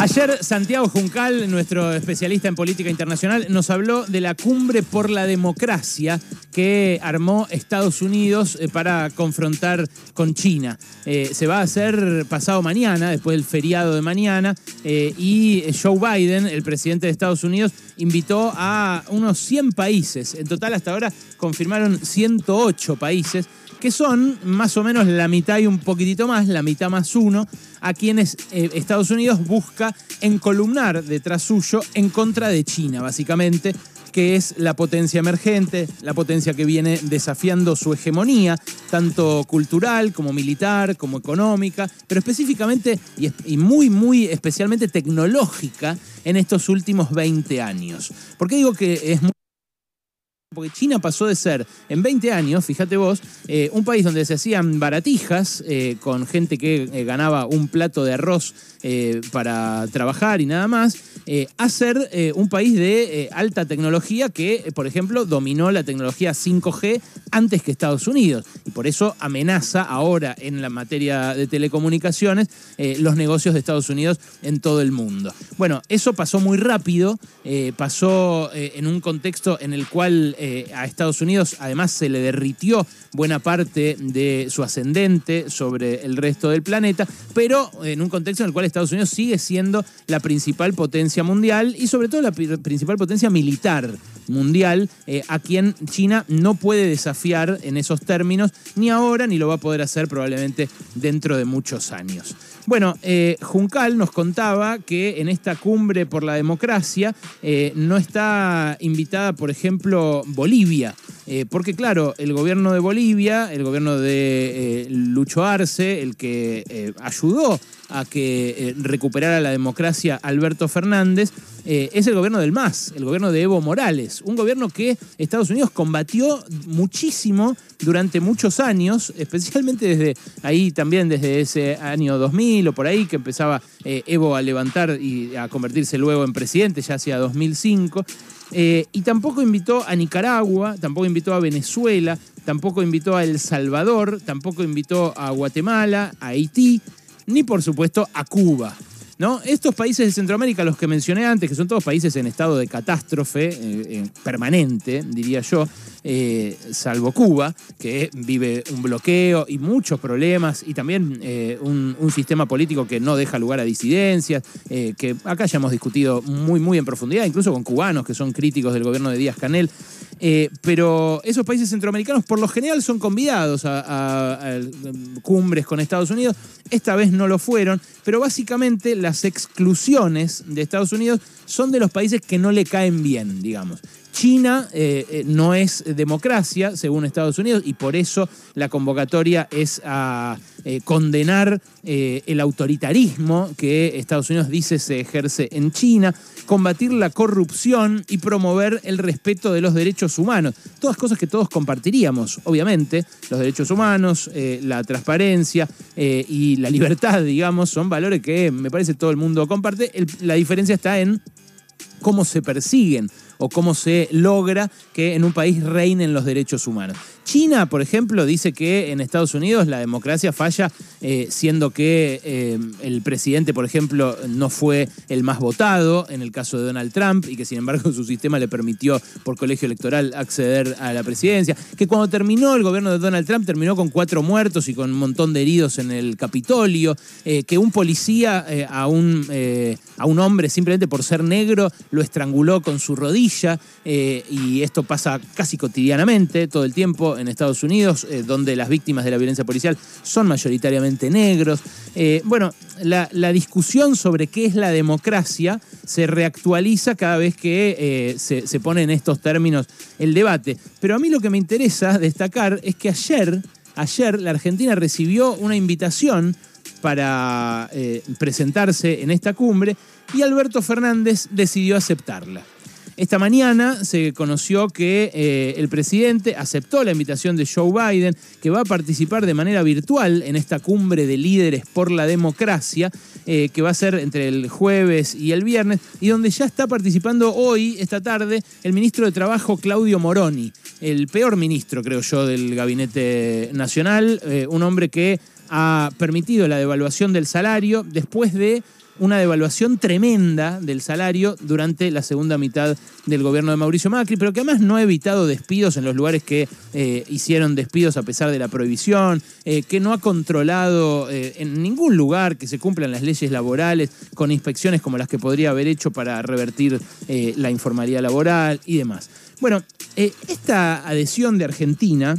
Ayer Santiago Juncal, nuestro especialista en política internacional, nos habló de la cumbre por la democracia que armó Estados Unidos eh, para confrontar con China. Eh, se va a hacer pasado mañana, después del feriado de mañana, eh, y Joe Biden, el presidente de Estados Unidos, invitó a unos 100 países. En total hasta ahora confirmaron 108 países que son más o menos la mitad y un poquitito más, la mitad más uno, a quienes eh, Estados Unidos busca encolumnar detrás suyo en contra de China, básicamente, que es la potencia emergente, la potencia que viene desafiando su hegemonía, tanto cultural como militar, como económica, pero específicamente y, muy, muy especialmente tecnológica en estos últimos 20 años. ¿Por qué digo que es muy porque China pasó de ser, en 20 años, fíjate vos, eh, un país donde se hacían baratijas eh, con gente que eh, ganaba un plato de arroz para trabajar y nada más, a ser un país de alta tecnología que, por ejemplo, dominó la tecnología 5G antes que Estados Unidos. Y por eso amenaza ahora en la materia de telecomunicaciones los negocios de Estados Unidos en todo el mundo. Bueno, eso pasó muy rápido, pasó en un contexto en el cual eh, a Estados Unidos además se le derritió buena parte de su ascendente sobre el resto del planeta, pero en un contexto en el cual Estados Unidos sigue siendo la principal potencia mundial y sobre todo la principal potencia militar mundial, eh, a quien China no puede desafiar en esos términos, ni ahora ni lo va a poder hacer probablemente dentro de muchos años. Bueno, eh, Juncal nos contaba que en esta cumbre por la democracia no está invitada, por ejemplo, Bolivia. Eh, porque claro, el gobierno de Bolivia, el gobierno de eh, Lucho Arce, el que eh, ayudó a que recuperara la democracia Alberto Fernández, es el gobierno del MAS, el gobierno de Evo Morales, un gobierno que Estados Unidos combatió muchísimo durante muchos años, especialmente desde ahí también desde ese año 2000 o por ahí que empezaba Evo a levantar y a convertirse luego en presidente, ya hacia 2005. Eh, y tampoco invitó a Nicaragua, tampoco invitó a Venezuela, tampoco invitó a El Salvador, tampoco invitó a Guatemala, a Haití, ni por supuesto a Cuba. ¿No? Estos países de Centroamérica, los que mencioné antes, que son todos países en estado de catástrofe eh, permanente, diría yo, eh, salvo Cuba, que vive un bloqueo y muchos problemas, y también eh, un, sistema político que no deja lugar a disidencias, que acá ya hemos discutido muy, muy en profundidad, incluso con cubanos que son críticos del gobierno de Díaz Canel. pero esos países centroamericanos por lo general son convidados a, cumbres con Estados Unidos. Esta vez no lo fueron, pero básicamente la las exclusiones de Estados Unidos son de los países que no le caen bien, digamos. China eh, eh, no es democracia, según Estados Unidos, y por eso la convocatoria es a eh, condenar el autoritarismo que Estados Unidos dice se ejerce en China, combatir la corrupción y promover el respeto de los derechos humanos. Todas cosas que todos compartiríamos, obviamente. Los derechos humanos, la transparencia y la libertad, digamos, son valores que me parece todo el mundo comparte. la diferencia está en cómo se persiguen o cómo se logra que en un país reinen los derechos humanos. China, por ejemplo, dice que en Estados Unidos la democracia falla, eh, siendo que eh, el presidente, por ejemplo, no fue el más votado en el caso de Donald Trump y que sin embargo su sistema le permitió por colegio electoral acceder a la presidencia, que cuando terminó el gobierno de Donald Trump terminó con cuatro muertos y con un montón de heridos en el Capitolio, eh, que un policía a, un, a un hombre simplemente por ser negro lo estranguló con su rodilla y esto pasa casi cotidianamente todo el tiempo en Estados Unidos, eh, donde las víctimas de la violencia policial son mayoritariamente negros. Eh, bueno, la, discusión sobre qué es la democracia se reactualiza cada vez que eh, se, se pone en estos términos el debate. Pero a mí lo que me interesa destacar es que ayer, ayer la Argentina recibió una invitación para presentarse en esta cumbre y Alberto Fernández decidió aceptarla. Esta mañana se conoció que eh, el presidente aceptó la invitación de Joe Biden, que va a participar de manera virtual en esta cumbre de líderes por la democracia, eh, que va a ser entre el jueves y el viernes, y donde ya está participando hoy, esta tarde, el ministro de Trabajo Claudio Moroni, el peor ministro, creo yo, del gabinete nacional, eh, un hombre que ha permitido la devaluación del salario después de una devaluación tremenda del salario durante la segunda mitad del gobierno de Mauricio Macri, pero que además no ha evitado despidos en los lugares que eh, hicieron despidos a pesar de la prohibición, eh, que no ha controlado eh, en ningún lugar que se cumplan las leyes laborales con inspecciones como las que podría haber hecho para revertir la informalidad laboral y demás. Bueno, esta adhesión de Argentina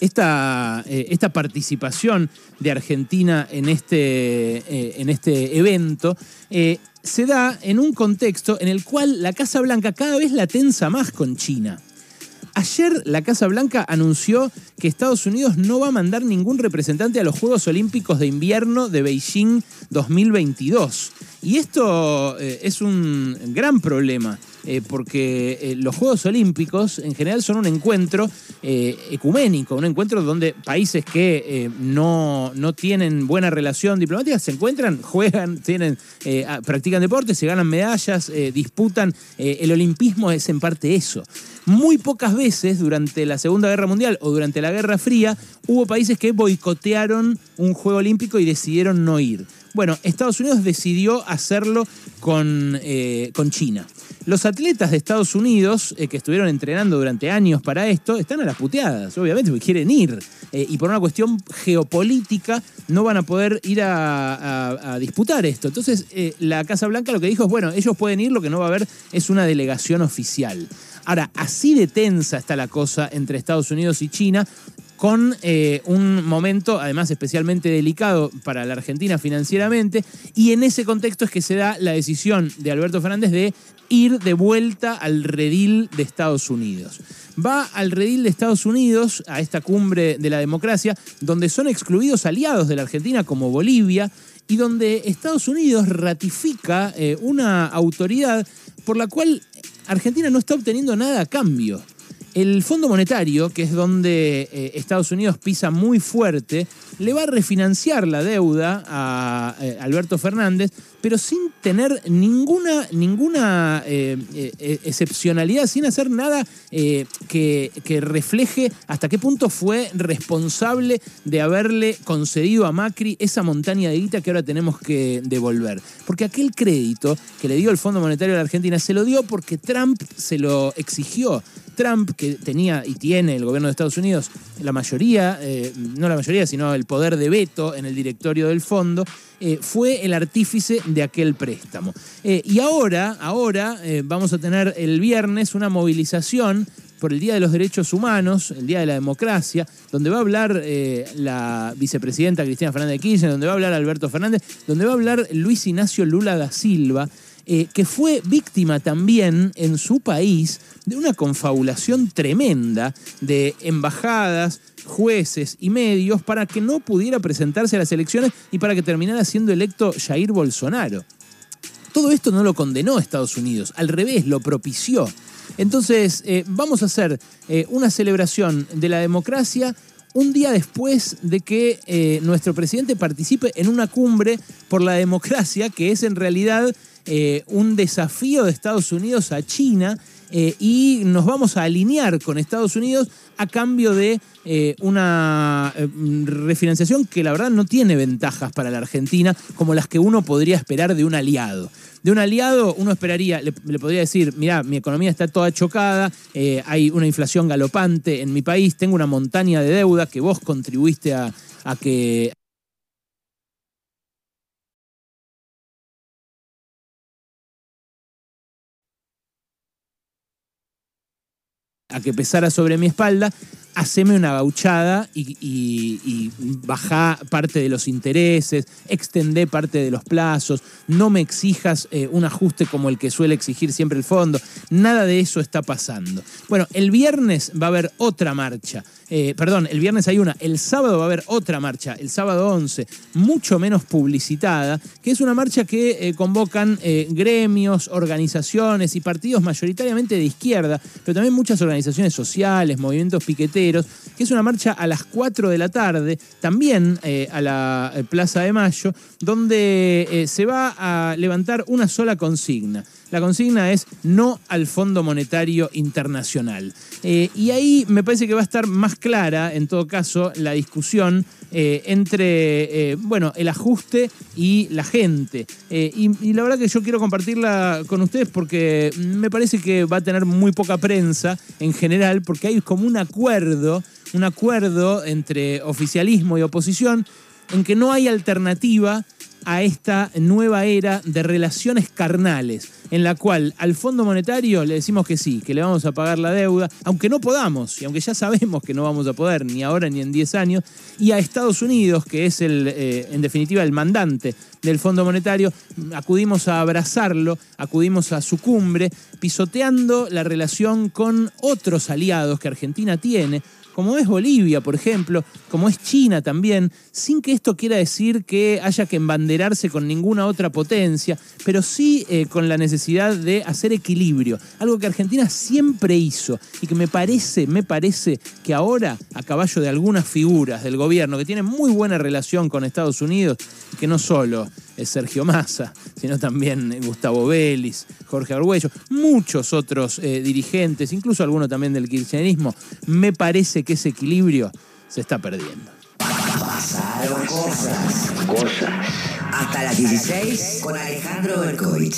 esta, esta, participación de Argentina en este, eh, en este evento eh, se da en un contexto en el cual la Casa Blanca cada vez la tensa más con China. Ayer la Casa Blanca anunció que Estados Unidos no va a mandar ningún representante a los Juegos Olímpicos de Invierno de Beijing 2022. Y esto eh, es un gran problema eh, porque eh, los Juegos Olímpicos en general son un encuentro eh, ecuménico, un encuentro donde países que no, no, tienen buena relación diplomática se encuentran, juegan, tienen, practican deportes, se ganan medallas, disputan. el olimpismo es en parte eso. Muy pocas veces durante la Segunda Guerra Mundial o durante la Guerra Fría hubo países que boicotearon un Juego Olímpico y decidieron no ir. Bueno, Estados Unidos decidió hacerlo con, con China. Los atletas de Estados Unidos eh, que estuvieron entrenando durante años para esto están a las puteadas, obviamente, porque quieren ir. Eh, y por una cuestión geopolítica no van a poder ir a, disputar esto. Entonces, eh, la Casa Blanca lo que dijo es, bueno, ellos pueden ir, lo que no va a haber es una delegación oficial. Ahora, así de tensa está la cosa entre Estados Unidos y China, con un momento además especialmente delicado para la Argentina financieramente, y en ese contexto es que se da la decisión de Alberto Fernández de ir de vuelta al redil de Estados Unidos. Va al redil de Estados Unidos, a esta cumbre de la democracia, donde son excluidos aliados de la Argentina como Bolivia, y donde Estados Unidos ratifica eh, una autoridad por la cual Argentina no está obteniendo nada a cambio. El Fondo Monetario, que es donde eh, Estados Unidos pisa muy fuerte, le va a refinanciar la deuda a eh, Alberto Fernández, pero sin tener ninguna, ninguna eh, excepcionalidad, sin hacer nada que, que, refleje hasta qué punto fue responsable de haberle concedido a Macri esa montaña de guita que ahora tenemos que devolver. Porque aquel crédito que le dio el Fondo Monetario a la Argentina se lo dio porque Trump se lo exigió. Trump, que tenía y tiene el gobierno de Estados Unidos la mayoría, eh, no la mayoría, sino el poder de veto en el directorio del fondo, eh, fue el artífice de aquel préstamo. Eh, y ahora, ahora vamos a tener el viernes una movilización por el Día de los Derechos Humanos, el Día de la Democracia, donde va a hablar la vicepresidenta Cristina Fernández de Kirchner, donde va a hablar Alberto Fernández, donde va a hablar Luis Ignacio Lula da Silva, eh, que fue víctima también en su país de una confabulación tremenda de embajadas, jueces y medios para que no pudiera presentarse a las elecciones y para que terminara siendo electo Jair Bolsonaro. Todo esto no lo condenó Estados Unidos, al revés, lo propició. Entonces, eh, vamos a hacer eh, una celebración de la democracia un día después de que nuestro presidente participe en una cumbre por la democracia, que es en realidad eh, un desafío de Estados Unidos a China eh, y nos vamos a alinear con Estados Unidos a cambio de eh, una refinanciación que la verdad no tiene ventajas para la Argentina como las que uno podría esperar de un aliado. De un aliado uno esperaría, le, podría decir, mira, mi economía está toda chocada, hay una inflación galopante en mi país, tengo una montaña de deuda que vos contribuiste a que a que pesara sobre mi espalda, haceme una gauchada y, y, baja parte de los intereses, extendé parte de los plazos, no me exijas eh, un ajuste como el que suele exigir siempre el fondo. Nada de eso está pasando. Bueno, el viernes va a haber otra marcha. Eh, perdón, el viernes hay una, el sábado va a haber otra marcha, el sábado 11, mucho menos publicitada, que es una marcha que eh, convocan gremios, organizaciones y partidos mayoritariamente de izquierda, pero también muchas organizaciones sociales, movimientos piqueteros que es una marcha a las 4 de la tarde, también eh, a la eh, Plaza de Mayo, donde eh, se va a levantar una sola consigna. La consigna es no al Fondo Monetario Internacional. Eh, y ahí me parece que va a estar más clara, en todo caso, la discusión eh, entre, eh, bueno, el ajuste y la gente. Y, y, la verdad que yo quiero compartirla con ustedes porque me parece que va a tener muy poca prensa en general, porque hay como un acuerdo, un acuerdo entre oficialismo y oposición en que no hay alternativa a esta nueva era de relaciones carnales, en la cual al Fondo Monetario le decimos que sí, que le vamos a pagar la deuda, aunque no podamos, y aunque ya sabemos que no vamos a poder ni ahora ni en 10 años, y a Estados Unidos, que es el, eh, en definitiva el mandante del Fondo Monetario, acudimos a abrazarlo, acudimos a su cumbre, pisoteando la relación con otros aliados que Argentina tiene, como es Bolivia, por ejemplo, como es China también, sin que esto quiera decir que haya que embanderarse con ninguna otra potencia, pero sí eh, con la necesidad de hacer equilibrio, algo que Argentina siempre hizo y que me parece, me parece que ahora, a caballo de algunas figuras del gobierno que tienen muy buena relación con Estados Unidos, que no solo Sergio Massa, sino también Gustavo Vélez, Jorge Arguello, muchos otros eh, dirigentes, incluso algunos también del kirchnerismo, me parece que ese equilibrio se está perdiendo. Pasaron cosas. Cosas. Hasta las 16 con Alejandro Berkovich.